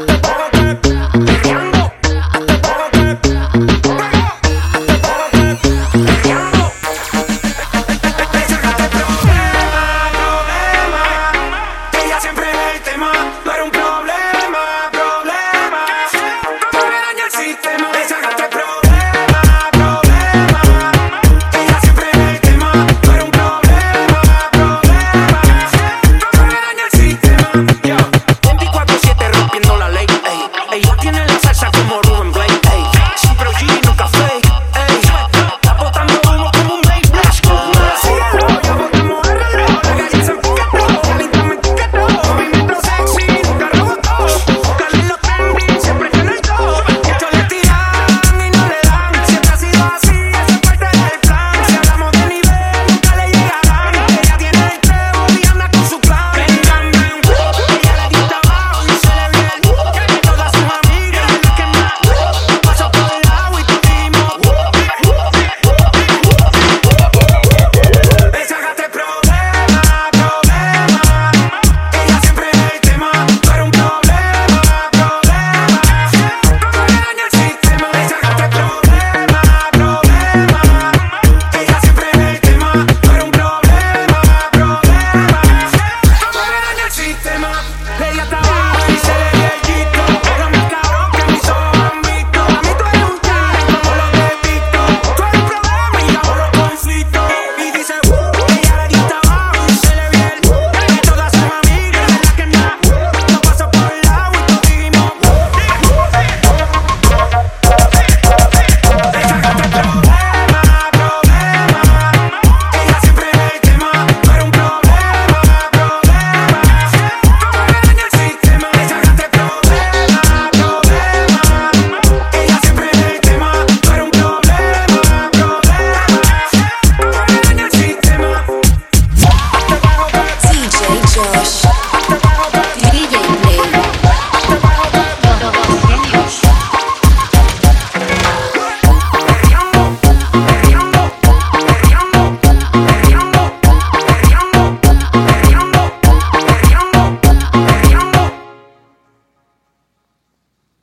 Rock the.